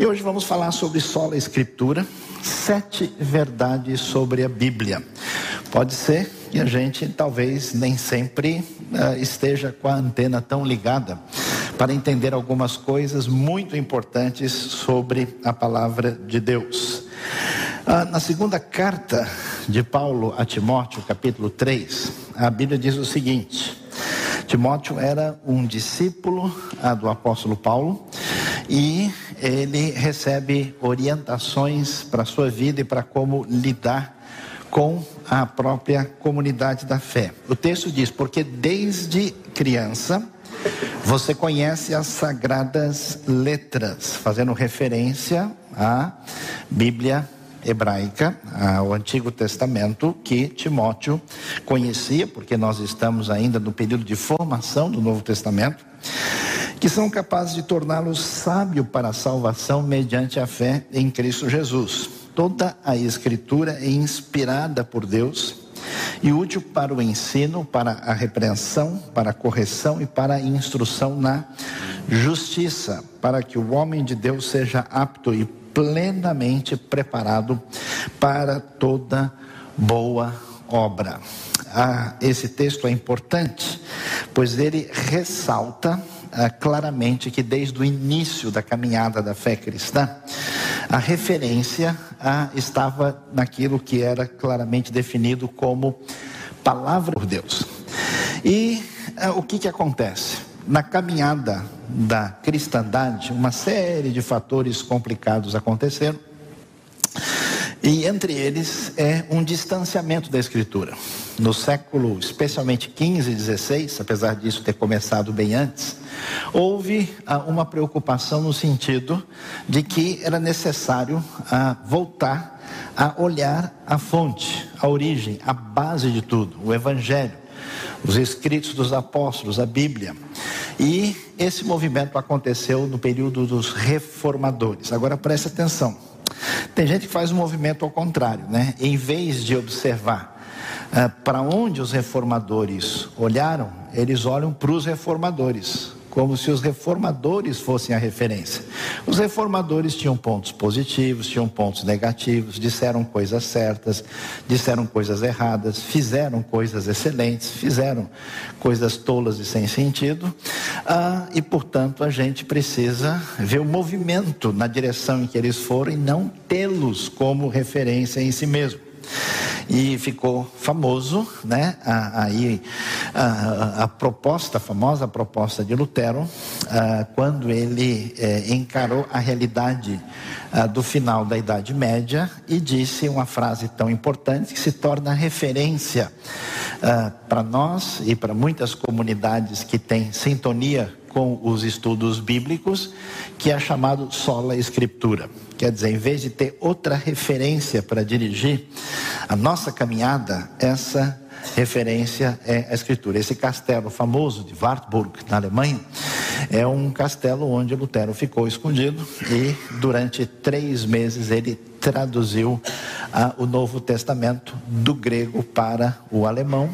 E hoje vamos falar sobre sola escritura, sete verdades sobre a Bíblia. Pode ser que a gente talvez nem sempre uh, esteja com a antena tão ligada para entender algumas coisas muito importantes sobre a palavra de Deus. Uh, na segunda carta de Paulo a Timóteo, capítulo 3, a Bíblia diz o seguinte: Timóteo era um discípulo uh, do apóstolo Paulo e ele recebe orientações para a sua vida e para como lidar com a própria comunidade da fé. O texto diz: Porque desde criança você conhece as sagradas letras, fazendo referência à Bíblia hebraica, ao Antigo Testamento, que Timóteo conhecia, porque nós estamos ainda no período de formação do Novo Testamento, que são capazes de torná-lo sábio para a salvação mediante a fé em Cristo Jesus. Toda a Escritura é inspirada por Deus e útil para o ensino, para a repreensão, para a correção e para a instrução na justiça, para que o homem de Deus seja apto e plenamente preparado para toda boa obra. Ah, esse texto é importante, pois ele ressalta ah, claramente que desde o início da caminhada da fé cristã, a referência ah, estava naquilo que era claramente definido como palavra por Deus. E ah, o que, que acontece? Na caminhada da cristandade, uma série de fatores complicados aconteceram. E entre eles é um distanciamento da Escritura. No século, especialmente 15 e 16, apesar disso ter começado bem antes, houve ah, uma preocupação no sentido de que era necessário ah, voltar a olhar a fonte, a origem, a base de tudo, o Evangelho, os escritos dos apóstolos, a Bíblia. E esse movimento aconteceu no período dos reformadores. Agora preste atenção. Tem gente que faz um movimento ao contrário, né? Em vez de observar uh, para onde os reformadores olharam, eles olham para os reformadores como se os reformadores fossem a referência. Os reformadores tinham pontos positivos, tinham pontos negativos, disseram coisas certas, disseram coisas erradas, fizeram coisas excelentes, fizeram coisas tolas e sem sentido, ah, e portanto a gente precisa ver o movimento na direção em que eles foram e não tê-los como referência em si mesmo e ficou famoso, né? Aí a, a, a, proposta, a famosa proposta de Lutero, a, quando ele é, encarou a realidade do final da Idade Média e disse uma frase tão importante que se torna referência para nós e para muitas comunidades que têm sintonia com os estudos bíblicos, que é chamado sola escritura. Quer dizer, em vez de ter outra referência para dirigir a nossa caminhada, essa referência é a escritura. Esse castelo famoso de Wartburg, na Alemanha, é um castelo onde Lutero ficou escondido e durante três meses ele traduziu ah, o Novo Testamento do grego para o alemão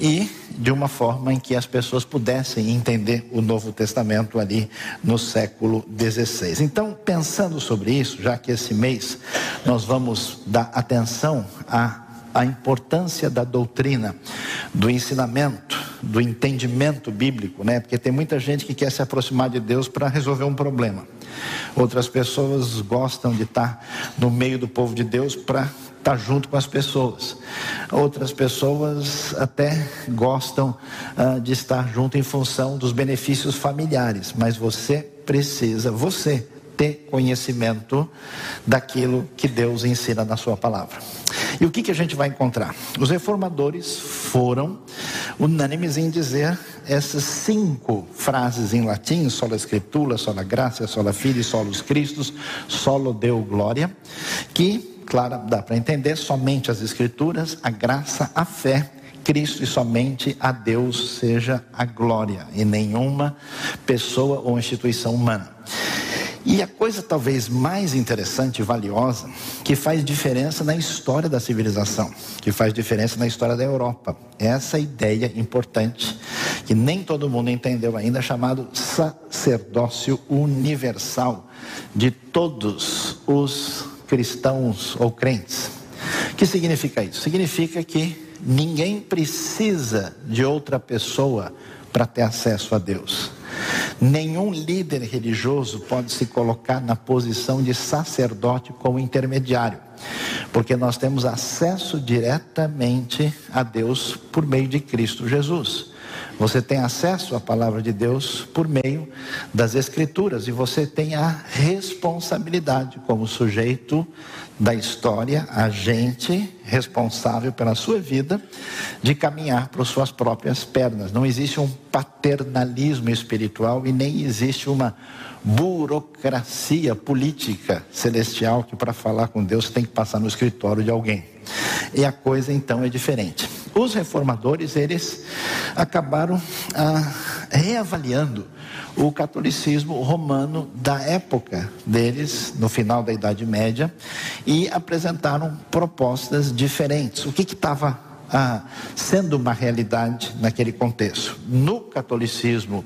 e de uma forma em que as pessoas pudessem entender o Novo Testamento ali no século XVI. Então, pensando sobre isso, já que esse mês nós vamos dar atenção à, à importância da doutrina, do ensinamento, do entendimento bíblico, né? Porque tem muita gente que quer se aproximar de Deus para resolver um problema. Outras pessoas gostam de estar no meio do povo de Deus para estar junto com as pessoas. Outras pessoas até gostam uh, de estar junto em função dos benefícios familiares, mas você precisa, você ter conhecimento daquilo que Deus ensina na sua palavra. E o que, que a gente vai encontrar? Os reformadores foram unânimes em dizer essas cinco frases em latim: sola escritura, sola graça, sola filho, solos Cristos, solo Deu glória, que, claro, dá para entender, somente as escrituras, a graça, a fé Cristo e somente a Deus seja a glória, e nenhuma pessoa ou instituição humana. E a coisa talvez mais interessante e valiosa, que faz diferença na história da civilização, que faz diferença na história da Europa, é essa ideia importante, que nem todo mundo entendeu ainda, chamado sacerdócio universal de todos os cristãos ou crentes. O que significa isso? Significa que ninguém precisa de outra pessoa para ter acesso a Deus. Nenhum líder religioso pode se colocar na posição de sacerdote como intermediário, porque nós temos acesso diretamente a Deus por meio de Cristo Jesus. Você tem acesso à palavra de Deus por meio das Escrituras e você tem a responsabilidade como sujeito da história, agente responsável pela sua vida, de caminhar para suas próprias pernas. Não existe um paternalismo espiritual e nem existe uma burocracia política celestial que para falar com Deus tem que passar no escritório de alguém. E a coisa então é diferente. Os reformadores, eles acabaram ah, reavaliando o catolicismo romano da época deles, no final da Idade Média, e apresentaram propostas diferentes. O que estava ah, sendo uma realidade naquele contexto? No catolicismo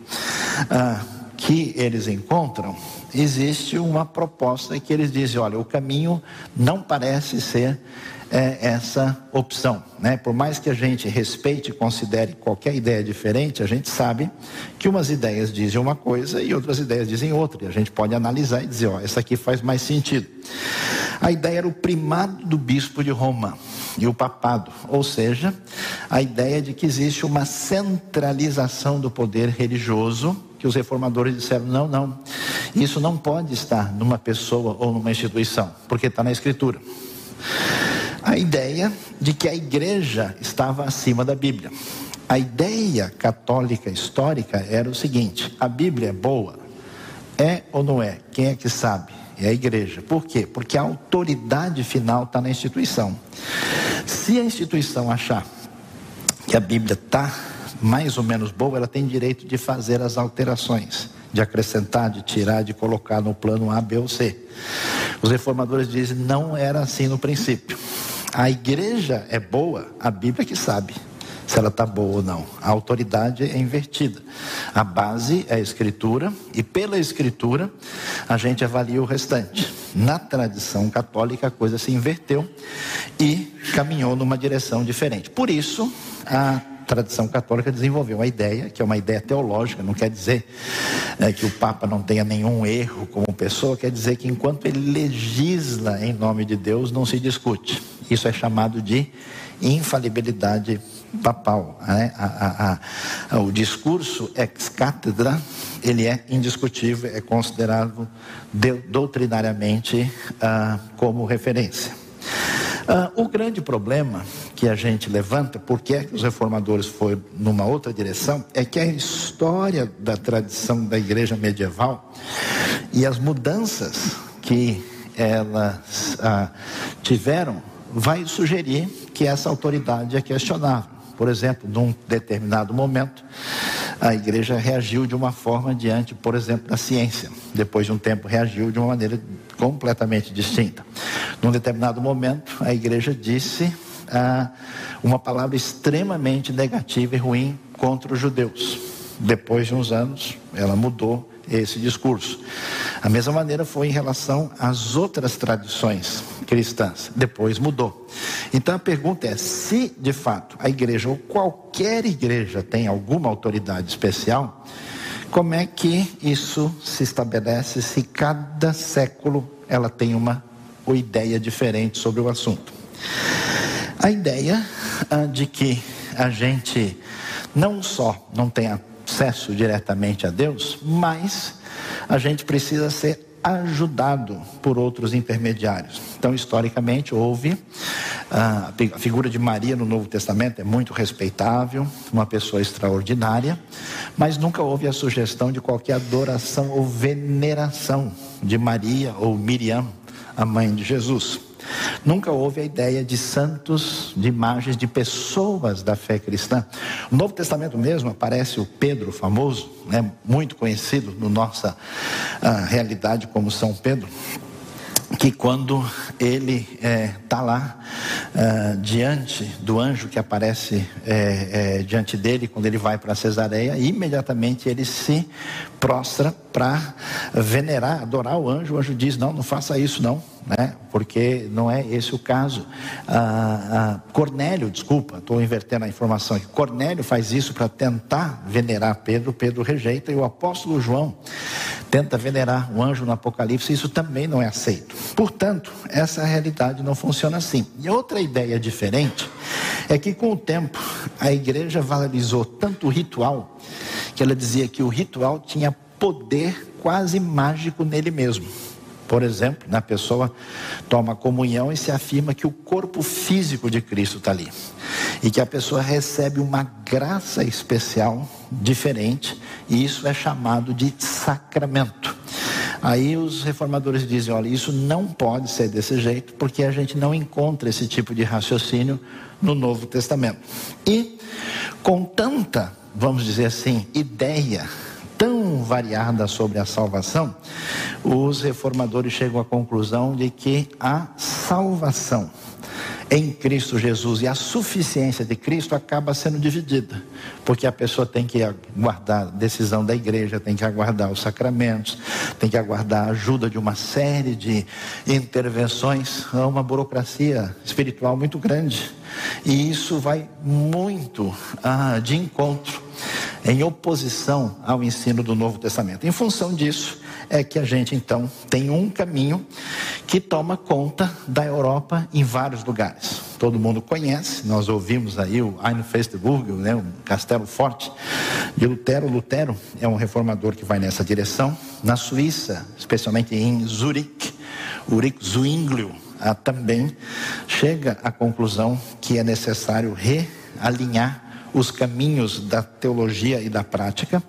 ah, que eles encontram, existe uma proposta que eles dizem: olha, o caminho não parece ser é, essa opção. Né? Por mais que a gente respeite e considere qualquer ideia diferente, a gente sabe que umas ideias dizem uma coisa e outras ideias dizem outra. E a gente pode analisar e dizer: ó, essa aqui faz mais sentido. A ideia era o primado do bispo de Roma e o papado, ou seja, a ideia de que existe uma centralização do poder religioso que os reformadores disseram: não, não, isso não pode estar numa pessoa ou numa instituição, porque está na Escritura. A ideia de que a igreja estava acima da Bíblia. A ideia católica histórica era o seguinte: a Bíblia é boa? É ou não é? Quem é que sabe? É a igreja. Por quê? Porque a autoridade final está na instituição. Se a instituição achar que a Bíblia está mais ou menos boa, ela tem direito de fazer as alterações, de acrescentar, de tirar, de colocar no plano A, B ou C. Os reformadores dizem não era assim no princípio. A igreja é boa, a Bíblia que sabe se ela está boa ou não. A autoridade é invertida. A base é a escritura e pela escritura a gente avalia o restante. Na tradição católica a coisa se inverteu e caminhou numa direção diferente. Por isso, a tradição católica desenvolveu uma ideia, que é uma ideia teológica, não quer dizer é, que o Papa não tenha nenhum erro como pessoa, quer dizer que enquanto ele legisla em nome de Deus, não se discute. Isso é chamado de infalibilidade papal. Né? A, a, a, o discurso ex cátedra, ele é indiscutível, é considerado de, doutrinariamente ah, como referência. Ah, o grande problema que a gente levanta, porque é que os reformadores foram numa outra direção, é que a história da tradição da igreja medieval e as mudanças que elas ah, tiveram vai sugerir que essa autoridade é questionável. Por exemplo, num determinado momento, a igreja reagiu de uma forma diante, por exemplo, da ciência. Depois de um tempo, reagiu de uma maneira completamente distinta. Num determinado momento, a igreja disse ah, uma palavra extremamente negativa e ruim contra os judeus. Depois de uns anos, ela mudou esse discurso. A mesma maneira foi em relação às outras tradições cristãs. Depois mudou. Então a pergunta é: se de fato a igreja ou qualquer igreja tem alguma autoridade especial, como é que isso se estabelece se cada século ela tem uma, uma ideia diferente sobre o assunto? A ideia ah, de que a gente não só não tem acesso diretamente a Deus, mas a gente precisa ser ajudado por outros intermediários. Então, historicamente, houve ah, a figura de Maria no Novo Testamento é muito respeitável, uma pessoa extraordinária, mas nunca houve a sugestão de qualquer adoração ou veneração de Maria ou Miriam, a mãe de Jesus. Nunca houve a ideia de santos, de imagens de pessoas da fé cristã. No Novo Testamento mesmo aparece o Pedro famoso, né, muito conhecido na no nossa uh, realidade como São Pedro. que quando ele está tá lá uh, diante do anjo que aparece é, é, diante dele, quando ele vai para Cesareia, imediatamente ele se prostra para venerar, adorar o anjo. O anjo diz: Não, não faça isso, não né? porque não é esse o caso. Ah, ah, Cornélio, desculpa, estou invertendo a informação aqui. Cornélio faz isso para tentar venerar Pedro, Pedro rejeita, e o apóstolo João tenta venerar o anjo no Apocalipse, isso também não é aceito. Portanto, essa realidade não funciona assim. E outra ideia diferente é que com o tempo a igreja valorizou tanto o ritual que ela dizia que o ritual tinha poder quase mágico nele mesmo. Por exemplo, na pessoa toma comunhão e se afirma que o corpo físico de Cristo está ali. E que a pessoa recebe uma graça especial, diferente, e isso é chamado de sacramento. Aí os reformadores dizem: olha, isso não pode ser desse jeito, porque a gente não encontra esse tipo de raciocínio no Novo Testamento. E com tanta, vamos dizer assim, ideia tão variada sobre a salvação, os reformadores chegam à conclusão de que a salvação em Cristo Jesus e a suficiência de Cristo acaba sendo dividida, porque a pessoa tem que aguardar a decisão da igreja, tem que aguardar os sacramentos, tem que aguardar a ajuda de uma série de intervenções, há uma burocracia espiritual muito grande, e isso vai muito ah, de encontro em oposição ao ensino do Novo Testamento. Em função disso, é que a gente então tem um caminho que toma conta da Europa em vários lugares. Todo mundo conhece, nós ouvimos aí o Einfestburg, né, o Castelo Forte de Lutero. Lutero é um reformador que vai nessa direção. Na Suíça, especialmente em Zurique, Ulrich Zwinglio ah, também chega à conclusão que é necessário realinhar os caminhos da teologia e da prática.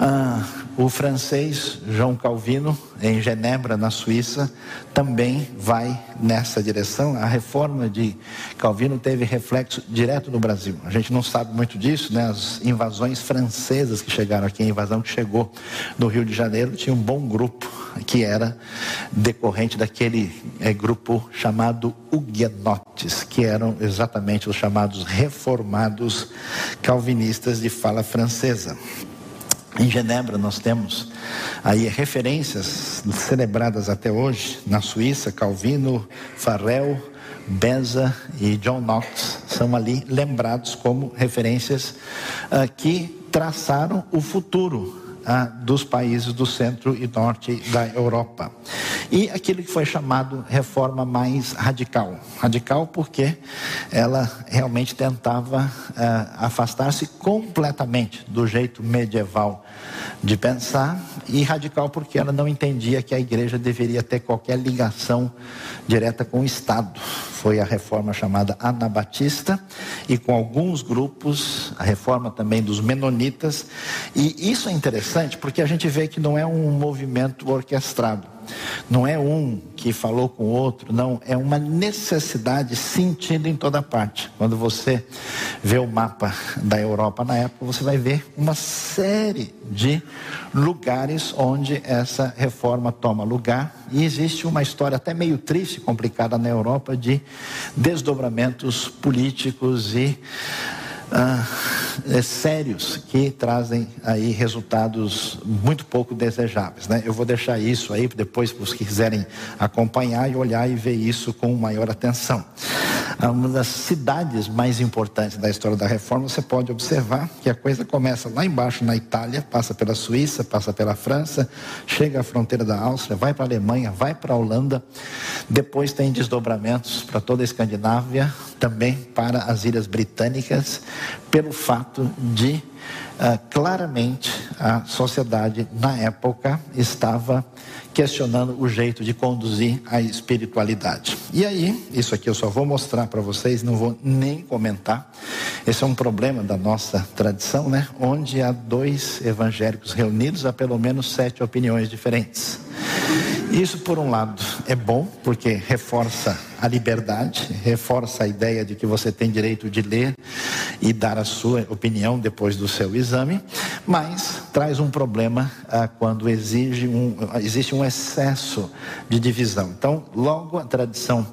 Ah, o francês João Calvino, em Genebra, na Suíça, também vai nessa direção. A reforma de Calvino teve reflexo direto no Brasil. A gente não sabe muito disso, né? As invasões francesas que chegaram aqui, a invasão que chegou no Rio de Janeiro, tinha um bom grupo que era decorrente daquele é, grupo chamado Huguenotes, que eram exatamente os chamados reformados calvinistas de fala francesa. Em Genebra nós temos aí referências celebradas até hoje, na Suíça, Calvino, Farel, Beza e John Knox são ali lembrados como referências uh, que traçaram o futuro ah, dos países do centro e norte da Europa. E aquilo que foi chamado reforma mais radical. Radical porque ela realmente tentava ah, afastar-se completamente do jeito medieval de pensar, e radical porque ela não entendia que a igreja deveria ter qualquer ligação direta com o Estado. Foi a reforma chamada Anabatista, e com alguns grupos, a reforma também dos Menonitas, e isso é interessante porque a gente vê que não é um movimento orquestrado. Não é um que falou com o outro, não, é uma necessidade sentida em toda parte. Quando você vê o mapa da Europa na época, você vai ver uma série de lugares onde essa reforma toma lugar. E existe uma história até meio triste, complicada na Europa, de desdobramentos políticos e ah, é, sérios que trazem aí resultados muito pouco desejáveis. Né? Eu vou deixar isso aí depois para os que quiserem acompanhar e olhar e ver isso com maior atenção. Uma das cidades mais importantes da história da reforma, você pode observar que a coisa começa lá embaixo na Itália, passa pela Suíça, passa pela França, chega à fronteira da Áustria, vai para a Alemanha, vai para a Holanda, depois tem desdobramentos para toda a Escandinávia, também para as Ilhas Britânicas, pelo fato de uh, claramente a sociedade na época estava questionando o jeito de conduzir a espiritualidade. E aí, isso aqui eu só vou mostrar para vocês, não vou nem comentar. Esse é um problema da nossa tradição, né? Onde há dois evangélicos reunidos, há pelo menos sete opiniões diferentes. Isso, por um lado, é bom, porque reforça a liberdade, reforça a ideia de que você tem direito de ler e dar a sua opinião depois do seu exame, mas traz um problema ah, quando exige um, existe um excesso de divisão. Então, logo a tradição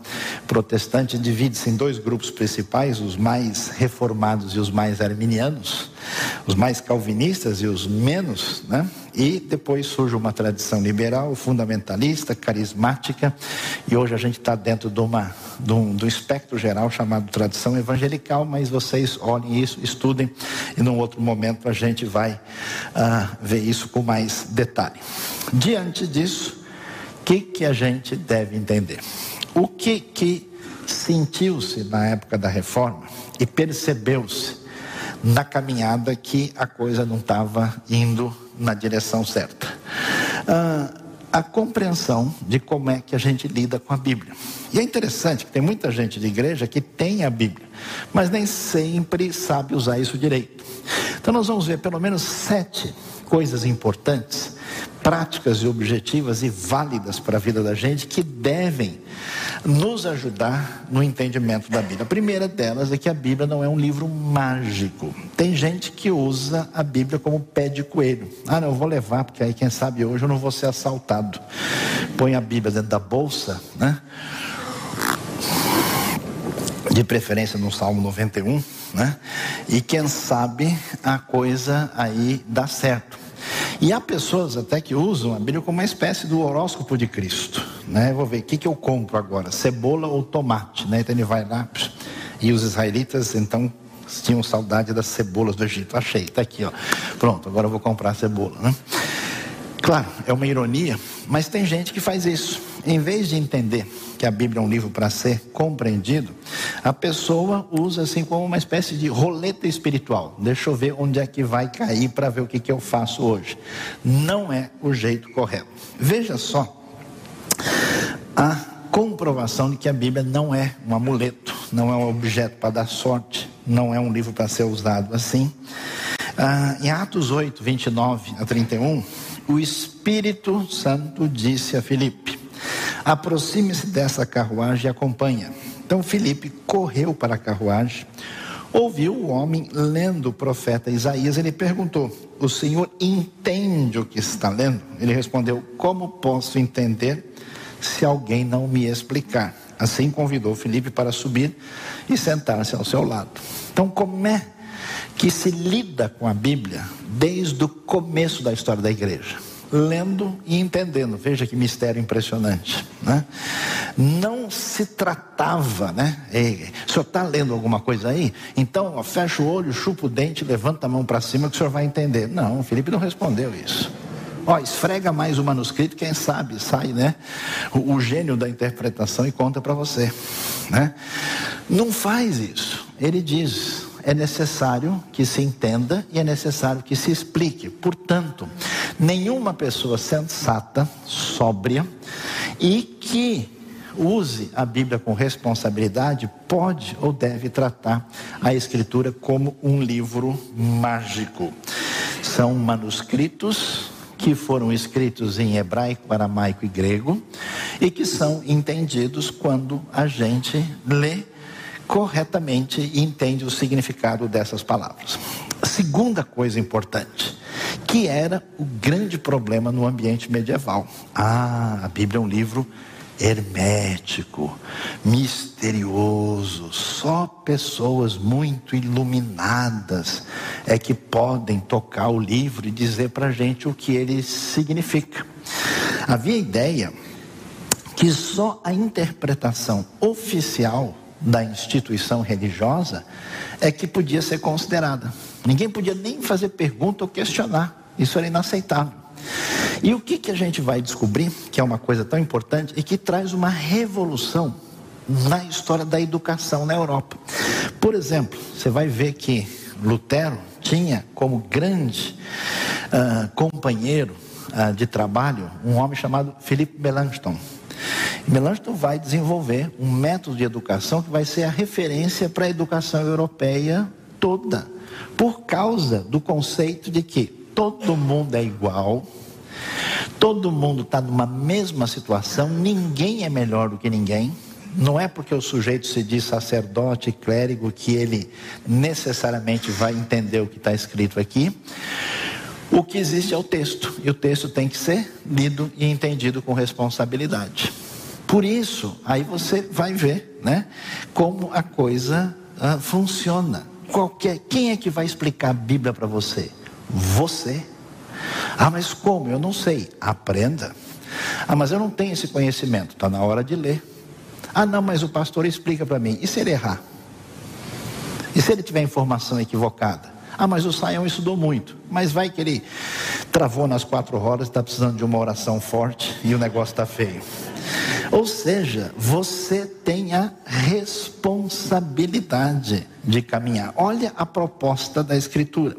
protestante divide-se em dois grupos principais, os mais reformados e os mais arminianos os mais calvinistas e os menos, né? E depois surge uma tradição liberal, fundamentalista, carismática, e hoje a gente está dentro de, uma, um, espectro geral chamado tradição evangelical, mas vocês olhem isso, estudem, e num outro momento a gente vai uh, ver isso com mais detalhe. Diante disso, o que, que a gente deve entender? O que, que sentiu-se na época da reforma e percebeu-se na caminhada que a coisa não estava indo na direção certa. Ah, a compreensão de como é que a gente lida com a Bíblia. E é interessante que tem muita gente de igreja que tem a Bíblia, mas nem sempre sabe usar isso direito. Então nós vamos ver pelo menos sete coisas importantes práticas e objetivas e válidas para a vida da gente que devem nos ajudar no entendimento da Bíblia. A primeira delas é que a Bíblia não é um livro mágico. Tem gente que usa a Bíblia como pé de coelho. Ah, não, eu vou levar, porque aí quem sabe hoje eu não vou ser assaltado. Põe a Bíblia dentro da bolsa, né? De preferência no Salmo 91, né? E quem sabe a coisa aí dá certo. E há pessoas até que usam a Bíblia como uma espécie do horóscopo de Cristo. Né? vou ver o que, que eu compro agora, cebola ou tomate. Né? Então ele vai lá e os israelitas então tinham saudade das cebolas do Egito. Achei, está aqui, ó. Pronto, agora eu vou comprar cebola. Né? Claro, é uma ironia, mas tem gente que faz isso. Em vez de entender que a Bíblia é um livro para ser compreendido, a pessoa usa assim como uma espécie de roleta espiritual. Deixa eu ver onde é que vai cair para ver o que, que eu faço hoje. Não é o jeito correto. Veja só a comprovação de que a Bíblia não é um amuleto, não é um objeto para dar sorte, não é um livro para ser usado assim. Ah, em Atos 8, 29 a 31, o Espírito Santo disse a Filipe: aproxime-se dessa carruagem e acompanha. Então Filipe correu para a carruagem, ouviu o homem lendo o profeta Isaías. Ele perguntou: O senhor entende o que está lendo? Ele respondeu: Como posso entender se alguém não me explicar? Assim convidou Filipe para subir e sentar-se ao seu lado. Então, como é que se lida com a Bíblia desde o começo da história da igreja. Lendo e entendendo, veja que mistério impressionante. Né? Não se tratava, né? O senhor está lendo alguma coisa aí? Então, ó, fecha o olho, chupa o dente, levanta a mão para cima que o senhor vai entender. Não, Felipe não respondeu isso. Ó, esfrega mais o manuscrito, quem sabe sai, né? O, o gênio da interpretação e conta para você, né? Não faz isso. Ele diz: é necessário que se entenda e é necessário que se explique. Portanto, nenhuma pessoa sensata, sóbria e que use a Bíblia com responsabilidade pode ou deve tratar a Escritura como um livro mágico. São manuscritos que foram escritos em hebraico, aramaico e grego e que são entendidos quando a gente lê corretamente e entende o significado dessas palavras. Segunda coisa importante, que era o grande problema no ambiente medieval. Ah, a Bíblia é um livro hermético, misterioso. Só pessoas muito iluminadas é que podem tocar o livro e dizer para a gente o que ele significa. Havia a ideia que só a interpretação oficial da instituição religiosa é que podia ser considerada. Ninguém podia nem fazer pergunta ou questionar. Isso era inaceitável. E o que, que a gente vai descobrir, que é uma coisa tão importante e que traz uma revolução na história da educação na Europa. Por exemplo, você vai ver que Lutero tinha como grande uh, companheiro uh, de trabalho um homem chamado Philippe Melanchthon. Melanchthon vai desenvolver um método de educação que vai ser a referência para a educação europeia toda, por causa do conceito de que todo mundo é igual, todo mundo está numa mesma situação, ninguém é melhor do que ninguém. Não é porque o sujeito se diz sacerdote, clérigo, que ele necessariamente vai entender o que está escrito aqui. O que existe é o texto, e o texto tem que ser lido e entendido com responsabilidade. Por isso, aí você vai ver, né, como a coisa ah, funciona. Qualquer, quem é que vai explicar a Bíblia para você? Você. Ah, mas como? Eu não sei. Aprenda. Ah, mas eu não tenho esse conhecimento. Está na hora de ler. Ah, não, mas o pastor explica para mim. E se ele errar? E se ele tiver informação equivocada? Ah, mas o Saião estudou muito. Mas vai que ele travou nas quatro horas, está precisando de uma oração forte e o negócio está feio. Ou seja, você tem a responsabilidade de caminhar. Olha a proposta da Escritura.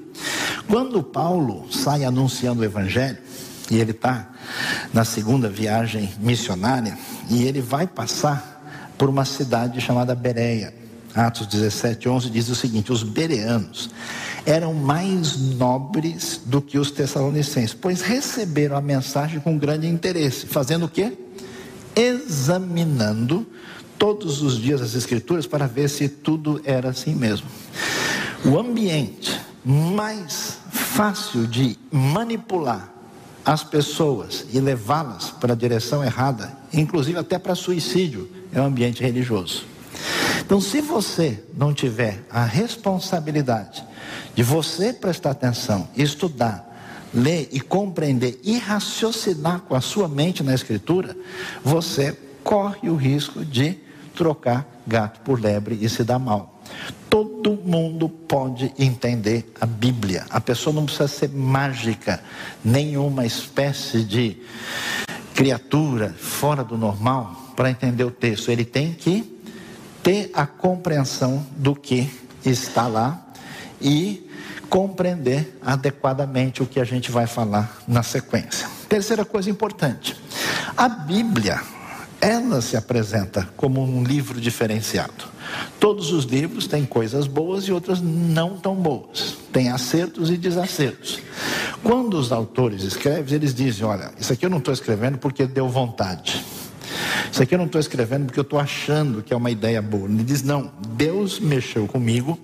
Quando Paulo sai anunciando o Evangelho, e ele está na segunda viagem missionária, e ele vai passar por uma cidade chamada Bereia. Atos 17, 11 diz o seguinte: os bereanos eram mais nobres do que os tessalonicenses, pois receberam a mensagem com grande interesse, fazendo o quê? Examinando todos os dias as escrituras para ver se tudo era assim mesmo. O ambiente mais fácil de manipular as pessoas e levá-las para a direção errada, inclusive até para suicídio, é o ambiente religioso. Então, se você não tiver a responsabilidade de você prestar atenção, estudar, ler e compreender e raciocinar com a sua mente na Escritura, você corre o risco de trocar gato por lebre e se dar mal. Todo mundo pode entender a Bíblia. A pessoa não precisa ser mágica, nenhuma espécie de criatura fora do normal para entender o texto. Ele tem que ter a compreensão do que está lá e compreender adequadamente o que a gente vai falar na sequência. Terceira coisa importante: a Bíblia, ela se apresenta como um livro diferenciado. Todos os livros têm coisas boas e outras não tão boas, tem acertos e desacertos. Quando os autores escrevem, eles dizem: Olha, isso aqui eu não estou escrevendo porque deu vontade. Isso aqui eu não estou escrevendo porque eu estou achando que é uma ideia boa. Ele diz: Não, Deus mexeu comigo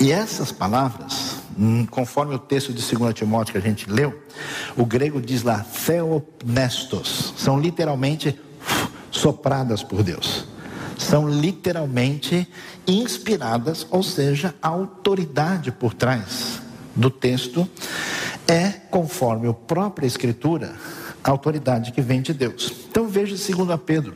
e essas palavras, hum, conforme o texto de 2 Timóteo que a gente leu, o grego diz lá, theopnestos, são literalmente sopradas por Deus. São literalmente inspiradas, ou seja, a autoridade por trás do texto é, conforme a própria Escritura, a autoridade que vem de Deus. Então veja 2 Pedro,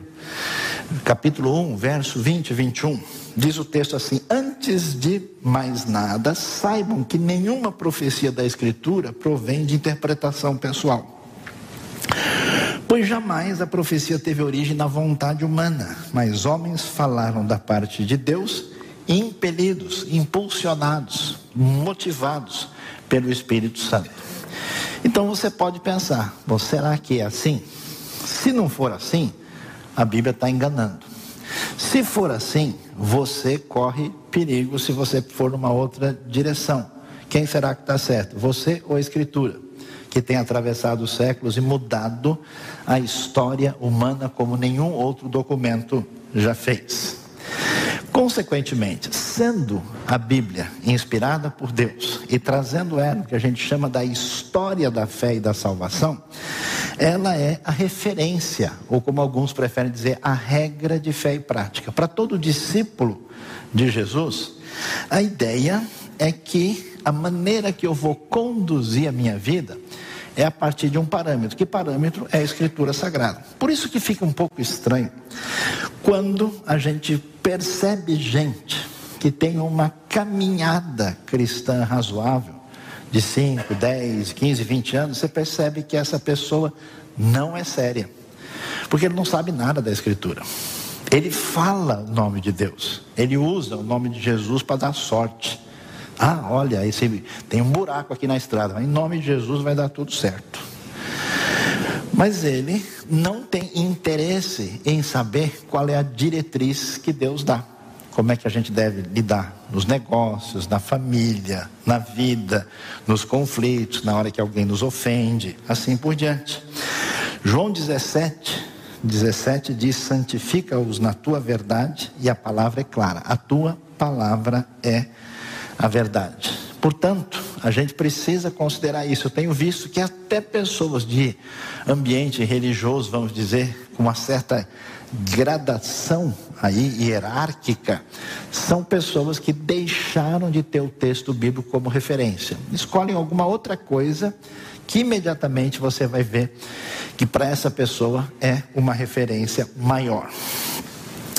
capítulo 1, verso 20 e 21. Diz o texto assim: Antes de mais nada, saibam que nenhuma profecia da Escritura provém de interpretação pessoal. Pois jamais a profecia teve origem na vontade humana, mas homens falaram da parte de Deus, impelidos, impulsionados, motivados pelo Espírito Santo. Então você pode pensar: será que é assim? Se não for assim, a Bíblia está enganando. Se for assim, você corre perigo se você for numa outra direção. Quem será que está certo? Você ou a Escritura? Que tem atravessado os séculos e mudado a história humana como nenhum outro documento já fez. Consequentemente, sendo a Bíblia inspirada por Deus e trazendo ela que a gente chama da história da fé e da salvação, ela é a referência, ou como alguns preferem dizer, a regra de fé e prática. Para todo discípulo de Jesus, a ideia é que a maneira que eu vou conduzir a minha vida é a partir de um parâmetro. Que parâmetro é a Escritura Sagrada? Por isso que fica um pouco estranho quando a gente percebe gente que tem uma caminhada cristã razoável, de 5, 10, 15, 20 anos, você percebe que essa pessoa não é séria. Porque ele não sabe nada da Escritura. Ele fala o nome de Deus. Ele usa o nome de Jesus para dar sorte. Ah, olha, esse, tem um buraco aqui na estrada. Em nome de Jesus vai dar tudo certo. Mas ele não tem interesse em saber qual é a diretriz que Deus dá. Como é que a gente deve lidar nos negócios, na família, na vida, nos conflitos, na hora que alguém nos ofende, assim por diante. João 17, 17 diz: santifica-os na tua verdade, e a palavra é clara. A tua palavra é a verdade. Portanto, A gente precisa considerar isso. Eu tenho visto que até pessoas de ambiente religioso, vamos dizer, com uma certa gradação aí hierárquica, são pessoas que deixaram de ter o texto bíblico como referência. Escolhem alguma outra coisa que imediatamente você vai ver que para essa pessoa é uma referência maior.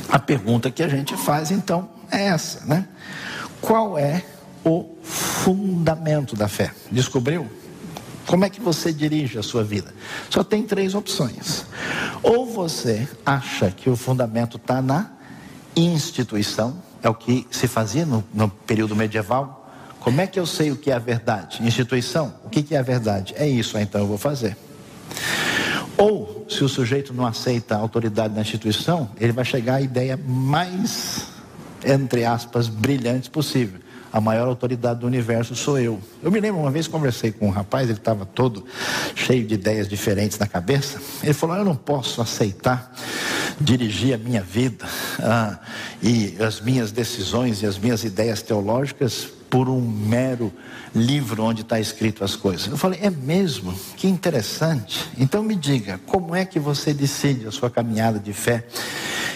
A pergunta que a gente faz então é essa, né? Qual é o fundamento da fé? Descobriu? Como é que você dirige a sua vida? Só tem três opções. Ou você acha que o fundamento está na instituição, é o que se fazia no, no, período medieval. Como é que eu sei o que é a verdade? Instituição, o que, que é a verdade? É isso, então eu vou fazer. Ou, se o sujeito não aceita a autoridade da instituição, ele vai chegar à ideia mais, entre aspas, brilhante possível a maior autoridade do universo sou eu. Eu me lembro uma vez conversei com um rapaz, ele estava todo cheio de ideias diferentes na cabeça. Ele falou: Eu não posso aceitar dirigir a minha vida ah, e as minhas decisões e as minhas ideias teológicas por um mero livro onde está escrito as coisas. Eu falei, é mesmo? Que interessante. Então me diga, como é que você decide a sua caminhada de fé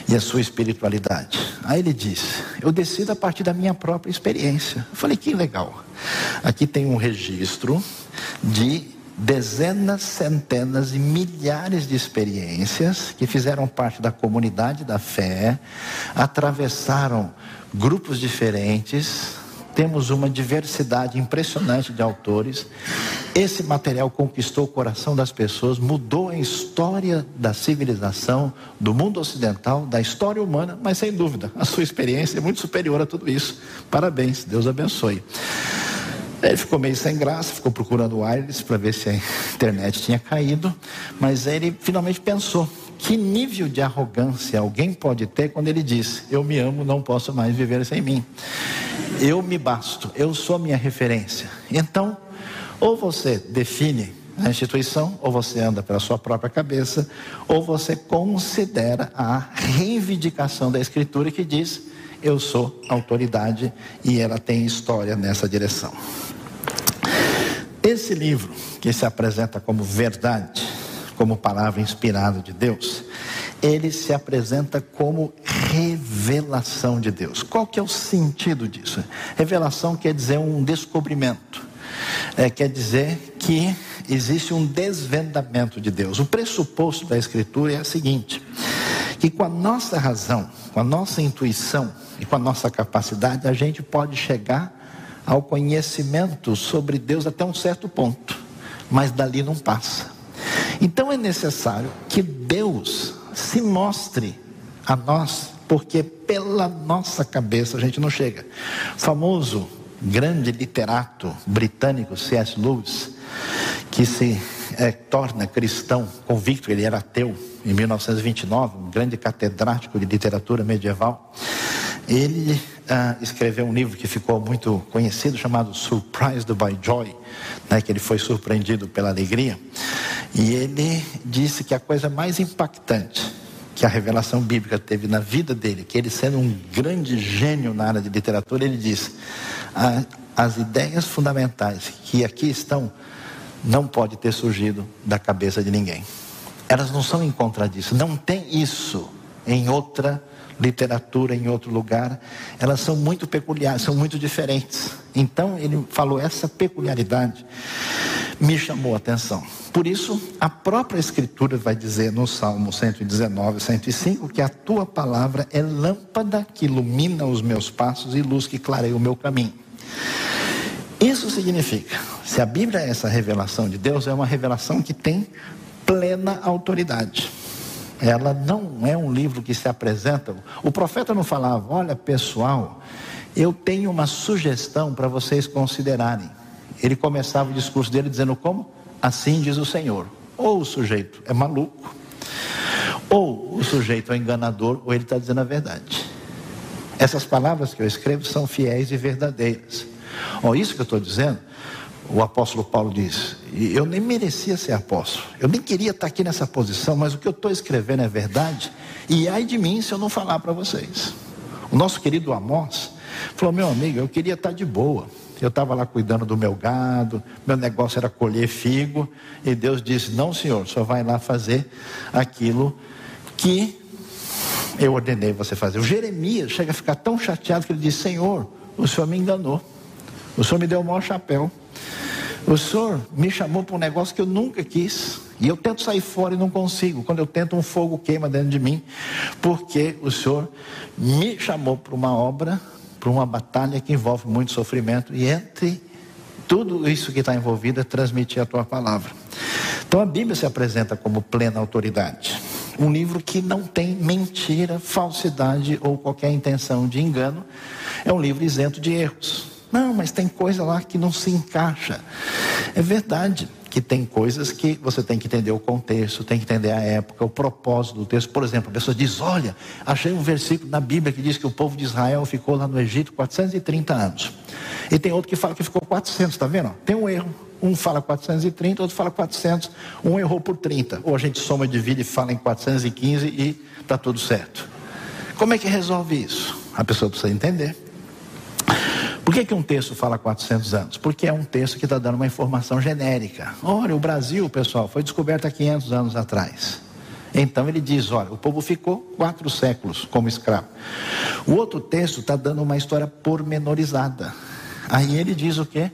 e a sua espiritualidade? Aí ele disse, eu decido a partir da minha própria experiência. Eu falei, que legal. Aqui tem um registro de dezenas, centenas e milhares de experiências que fizeram parte da comunidade da fé, atravessaram grupos diferentes, temos uma diversidade impressionante de autores. Esse material conquistou o coração das pessoas, mudou a história da civilização, do mundo ocidental, da história humana, mas sem dúvida, a sua experiência é muito superior a tudo isso. Parabéns, Deus abençoe. Ele ficou meio sem graça, ficou procurando o wireless para ver se a internet tinha caído, mas ele finalmente pensou: que nível de arrogância alguém pode ter quando ele diz: Eu me amo, não posso mais viver sem mim. Eu me basto, eu sou a minha referência. Então, ou você define a instituição, ou você anda pela sua própria cabeça, ou você considera a reivindicação da Escritura que diz: Eu sou autoridade e ela tem história nessa direção. Esse livro, que se apresenta como verdade, como palavra inspirada de Deus, ele se apresenta como revelação de Deus. Qual que é o sentido disso? Revelação quer dizer um descobrimento. É, quer dizer que existe um desvendamento de Deus. O pressuposto da Escritura é o seguinte: que com a nossa razão, com a nossa intuição e com a nossa capacidade, a gente pode chegar ao conhecimento sobre Deus até um certo ponto, mas dali não passa. Então é necessário que Deus se mostre a nós, porque pela nossa cabeça a gente não chega. O famoso grande literato britânico C.S. Lewis, que se é, torna cristão convicto, ele era ateu em 1929, um grande catedrático de literatura medieval. Ele ah, escreveu um livro que ficou muito conhecido chamado Surprised by Joy, né, que ele foi surpreendido pela alegria. E ele disse que a coisa mais impactante que a revelação bíblica teve na vida dele, que ele sendo um grande gênio na área de literatura, ele disse: as ideias fundamentais que aqui estão não pode ter surgido da cabeça de ninguém. Elas não são em contra disso, não tem isso em outra literatura, em outro lugar. Elas são muito peculiares, são muito diferentes. Então ele falou essa peculiaridade me chamou a atenção. Por isso, a própria Escritura vai dizer no Salmo 119, 105, que a tua palavra é lâmpada que ilumina os meus passos e luz que clareia o meu caminho. Isso significa, se a Bíblia é essa revelação de Deus, é uma revelação que tem plena autoridade. Ela não é um livro que se apresenta. O profeta não falava, olha pessoal, eu tenho uma sugestão para vocês considerarem. Ele começava o discurso dele dizendo como? Assim diz o Senhor. Ou o sujeito é maluco, ou o sujeito é enganador, ou ele está dizendo a verdade. Essas palavras que eu escrevo são fiéis e verdadeiras. Ó, isso que eu estou dizendo, o apóstolo Paulo diz: eu nem merecia ser apóstolo, eu nem queria estar aqui nessa posição, mas o que eu estou escrevendo é verdade, e ai de mim se eu não falar para vocês. O nosso querido Amós falou: meu amigo, eu queria estar de boa, Eu estava lá cuidando do meu gado, meu negócio era colher figo, e Deus disse: Não, senhor, só vai lá fazer aquilo que eu ordenei você fazer. O Jeremias chega a ficar tão chateado que ele diz: Senhor, o senhor me enganou, o senhor me deu o maior chapéu, o senhor me chamou para um negócio que eu nunca quis. E eu tento sair fora e não consigo. Quando eu tento, um fogo queima dentro de mim, porque o Senhor me chamou para uma obra para uma batalha que envolve muito sofrimento e entre tudo isso que está envolvido é transmitir a tua palavra. Então a Bíblia se apresenta como plena autoridade. Um livro que não tem mentira, falsidade ou qualquer intenção de engano. É um livro isento de erros. Não, mas tem coisa lá que não se encaixa. É verdade que tem coisas que você tem que entender o contexto, tem que entender a época, o propósito do texto. Por exemplo, a pessoa diz: Olha, achei um versículo na Bíblia que diz que o povo de Israel ficou lá no Egito 430 anos. E tem outro que fala que ficou 400, está vendo? Tem um erro. Um fala 430, outro fala 400. Um errou por 30. Ou a gente soma, divide e fala em 415 e está tudo certo. Como é que resolve isso? A pessoa precisa entender. Por que, que um texto fala 400 anos? Porque é um texto que está dando uma informação genérica. Olha, o Brasil, pessoal, foi descoberto há 500 anos atrás. Então ele diz: olha, o povo ficou quatro séculos como escravo. O outro texto está dando uma história pormenorizada. Aí ele diz o quê?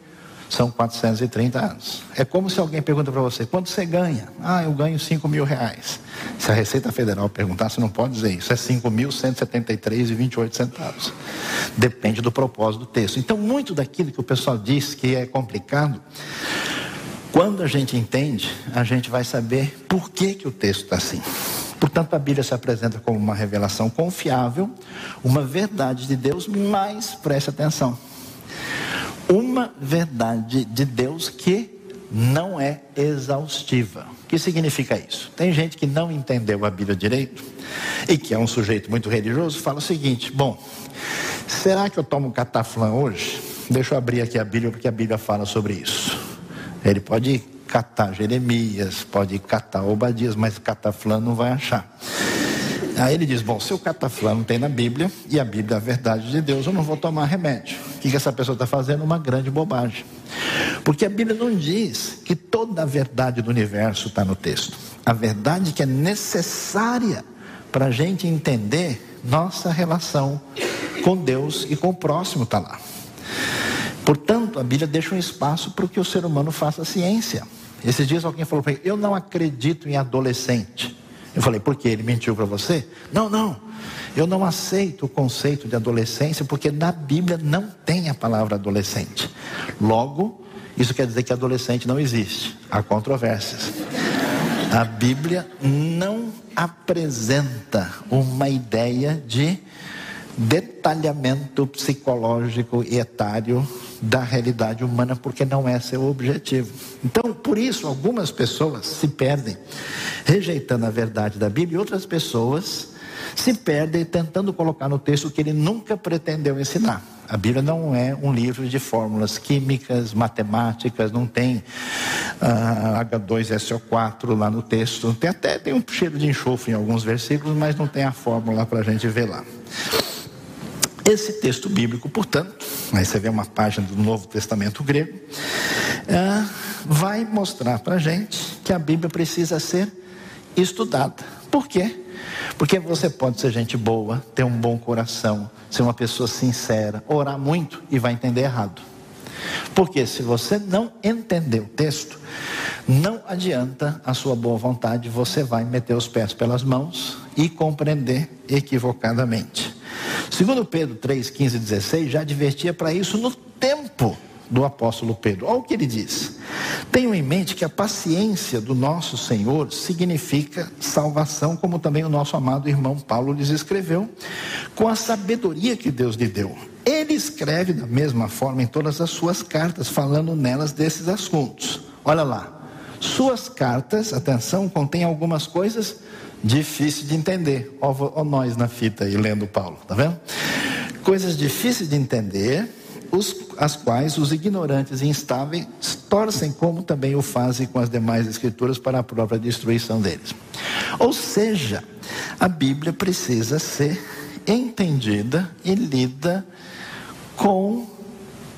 São 430 anos. É como se alguém pergunta para você: quanto você ganha? Ah, eu ganho 5 mil reais. Se a Receita Federal perguntar, você não pode dizer isso. É 5.173,28 centavos. Depende do propósito do texto. Então, muito daquilo que o pessoal diz que é complicado, quando a gente entende, a gente vai saber por que, que o texto está assim. Portanto, a Bíblia se apresenta como uma revelação confiável, uma verdade de Deus, mas preste atenção uma verdade de Deus que não é exaustiva. O que significa isso? Tem gente que não entendeu a Bíblia direito e que é um sujeito muito religioso, fala o seguinte: bom, será que eu tomo cataflã hoje? Deixa eu abrir aqui a Bíblia, porque a Bíblia fala sobre isso. Ele pode catar Jeremias, pode catar Obadias, mas cataflã não vai achar. Aí ele diz: Bom, se o cataflã não tem na Bíblia, e a Bíblia é a verdade de Deus, eu não vou tomar remédio. O que, essa pessoa está fazendo? Uma grande bobagem. Porque a Bíblia não diz que toda a verdade do universo está no texto. A verdade que é necessária para a gente entender nossa relação com Deus e com o próximo está lá. Portanto, a Bíblia deixa um espaço para que o ser humano faça ciência. Esses dias alguém falou para mim: Eu não acredito em adolescente. Eu falei, por quê? Ele mentiu para você? Não, não. Eu não aceito o conceito de adolescência porque na Bíblia não tem a palavra adolescente. Logo, isso quer dizer que adolescente não existe. Há controvérsias. A Bíblia não apresenta uma ideia de detalhamento psicológico e etário da realidade humana, porque não é seu objetivo. Então, por isso, algumas pessoas se perdem rejeitando a verdade da Bíblia e outras pessoas se perdem tentando colocar no texto que ele nunca pretendeu ensinar. A Bíblia não é um livro de fórmulas químicas, matemáticas, não tem uh, ah, H2SO4 lá no texto. Tem até tem um cheiro de enxofre em alguns versículos, mas não tem a fórmula para a gente ver lá. Esse texto bíblico, portanto, aí você vê uma página do Novo Testamento grego, uh, vai mostrar para gente que a Bíblia precisa ser estudada. Por quê? Porque você pode ser gente boa, ter um bom coração, ser uma pessoa sincera, orar muito e vai entender errado. Porque se você não entender o texto, não adianta a sua boa vontade, você vai meter os pés pelas mãos e compreender equivocadamente. Segundo Pedro 3, 15 e 16, já advertia para isso no tempo do apóstolo Pedro. Olha o que ele diz. Tenham em mente que a paciência do nosso Senhor significa salvação, como também o nosso amado irmão Paulo lhes escreveu, com a sabedoria que Deus lhe deu. Ele escreve da mesma forma em todas as suas cartas, falando nelas desses assuntos. Olha lá. Suas cartas, atenção, contêm algumas coisas difíceis de entender. Ó, nós na fita aí lendo Paulo, tá vendo? Coisas difíceis de entender os, as quais os ignorantes e instáveis torcem, como também o fazem com as demais escrituras, para a própria destruição deles. Ou seja, a Bíblia precisa ser entendida e lida com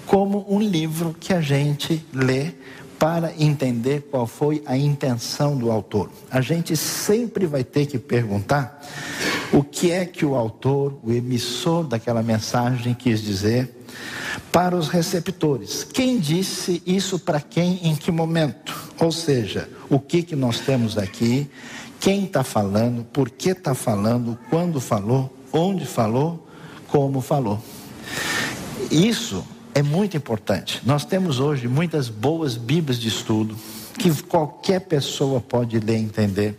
como um livro que a gente lê para entender qual foi a intenção do autor. A gente sempre vai ter que perguntar o que é que o autor, o emissor daquela mensagem quis dizer para os receptores. Quem disse isso para quem, em que momento? Ou seja, o que, que nós temos aqui, quem está falando, por que está falando, quando falou, onde falou, como falou. Isso é muito importante. Nós temos hoje muitas boas Bíblias de estudo que qualquer pessoa pode ler e entender.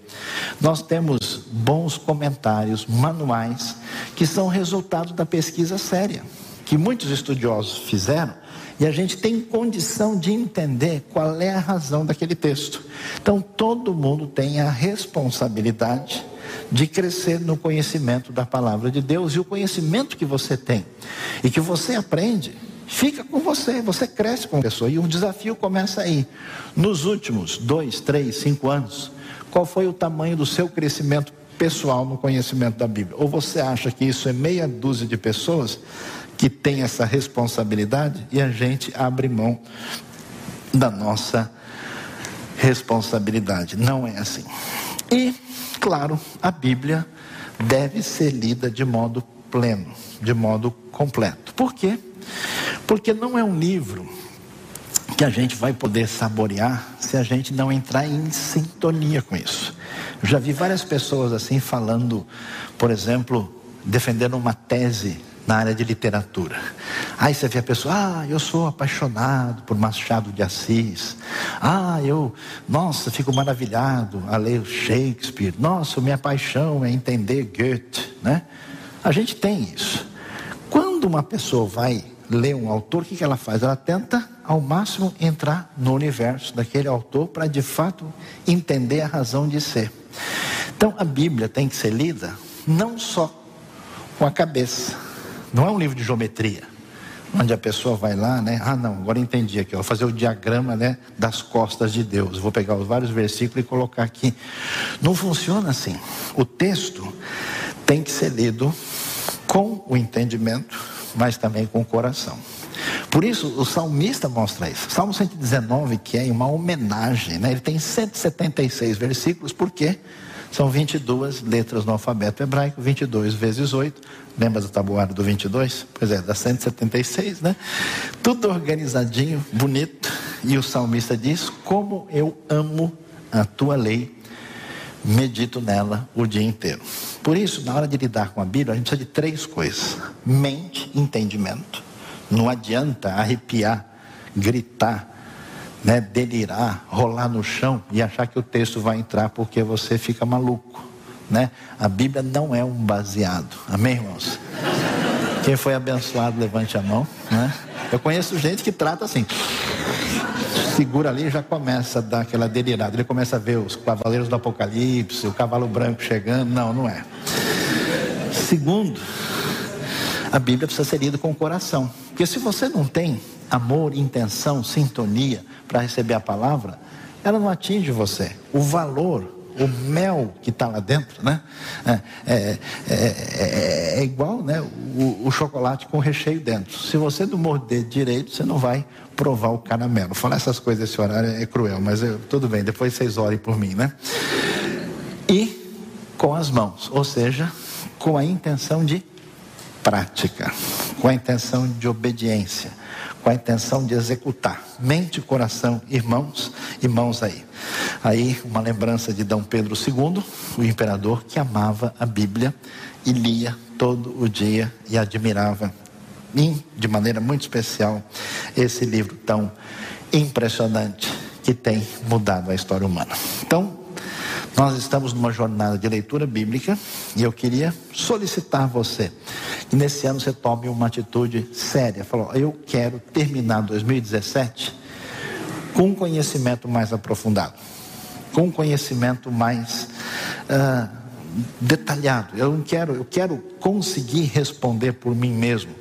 Nós temos bons comentários, manuais, que são resultado da pesquisa séria, que muitos estudiosos fizeram, e a gente tem condição de entender qual é a razão daquele texto. Então, todo mundo tem a responsabilidade de crescer no conhecimento da palavra de Deus e o conhecimento que você tem e que você aprende fica com você, você cresce com a pessoa. E o desafio começa aí. Nos últimos dois, três, cinco anos, qual foi o tamanho do seu crescimento pessoal no conhecimento da Bíblia? Ou você acha que isso é meia dúzia de pessoas que tem essa responsabilidade e a gente abre mão da nossa responsabilidade? Não é assim. E, claro, a Bíblia deve ser lida de modo pleno, de modo completo. Por quê? Porque não é um livro que a gente vai poder saborear se a gente não entrar em sintonia com isso. Eu já vi várias pessoas assim falando, por exemplo, defendendo uma tese na área de literatura. Aí você vê a pessoa, ah, eu sou apaixonado por Machado de Assis. Ah, eu, nossa, fico maravilhado a ler Shakespeare. Nossa, minha paixão é entender Goethe, né? A gente tem isso. Quando uma pessoa vai lê um autor, o que, ela faz? Ela tenta, ao máximo, entrar no universo daquele autor para, de fato, entender a razão de ser. Então, a Bíblia tem que ser lida não só com a cabeça. Não é um livro de geometria, onde a pessoa vai lá, né? Ah, não, agora entendi aqui, vou fazer o diagrama, né, das costas de Deus. Vou pegar os vários versículos e colocar aqui. Não funciona assim. O texto tem que ser lido com o entendimento mas também com o coração. Por isso, o salmista mostra isso. Salmo 119, que é uma homenagem, né? ele tem 176 versículos, porque são 22 letras no alfabeto hebraico, 22 vezes 8. Lembra do tabuário do 22? Pois é, dá 176, né? Tudo organizadinho, bonito. E o salmista diz: Como eu amo a tua lei, medito nela o dia inteiro. Por isso, na hora de lidar com a Bíblia, a gente precisa de três coisas: mente, entendimento. Não adianta arrepiar, gritar, né, delirar, rolar no chão e achar que o texto vai entrar porque você fica maluco. Né? A Bíblia não é um baseado. Amém, irmãos? Quem foi abençoado, levante a mão. Né? Eu conheço gente que trata assim segura ali já começa a dar aquela delirada. Ele começa a ver os cavaleiros do Apocalipse, o cavalo branco chegando. Não, não é. Segundo, a Bíblia precisa ser lida com o coração. Porque se você não tem amor, intenção, sintonia para receber a palavra, ela não atinge você. O valor o mel que está lá dentro, né? É, é, é, é, igual né? O, o, chocolate com recheio dentro. Se você não morder direito, você não vai provar o caramelo. Falar essas coisas esse horário é cruel, mas eu, tudo bem, depois vocês orem por mim, né? E com as mãos, ou seja, com a intenção de prática, com a intenção de obediência com a intenção de executar. Mente e coração, irmãos e mãos aí. Aí, uma lembrança de D. Pedro II, o imperador que amava a Bíblia e lia todo o dia e admirava, de maneira muito especial, esse livro tão impressionante que tem mudado a história humana. Então, nós estamos numa jornada de leitura bíblica e eu queria solicitar você que nesse ano você tome uma atitude séria. Falou, eu quero terminar 2017 com um conhecimento mais aprofundado, com um conhecimento mais uh, detalhado. Eu não quero, eu quero conseguir responder por mim mesmo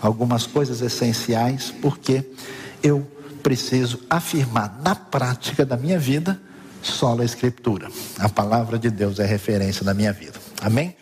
algumas coisas essenciais, porque eu preciso afirmar na prática da minha vida Só a Escritura. A palavra de Deus é referência na minha vida. Amém?